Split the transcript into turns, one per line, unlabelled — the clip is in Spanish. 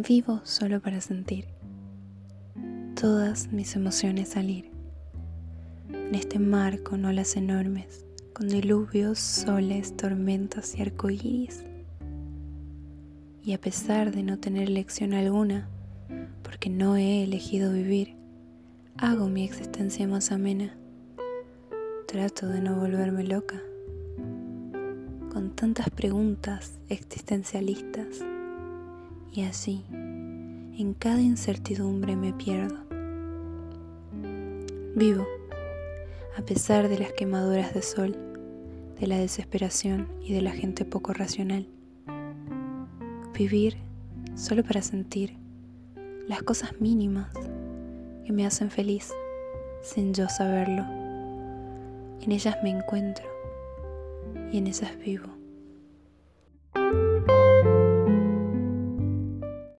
Vivo solo para sentir todas mis emociones salir. En este mar con olas enormes, con diluvios, soles, tormentas y arcoíris. Y a pesar de no tener lección alguna, porque no he elegido vivir, hago mi existencia más amena. Trato de no volverme loca. Con tantas preguntas existencialistas y así, en cada incertidumbre me pierdo. Vivo, a pesar de las quemaduras de sol, de la desesperación y de la gente poco racional. Vivir solo para sentir las cosas mínimas que me hacen feliz sin yo saberlo. En ellas me encuentro y en esas vivo.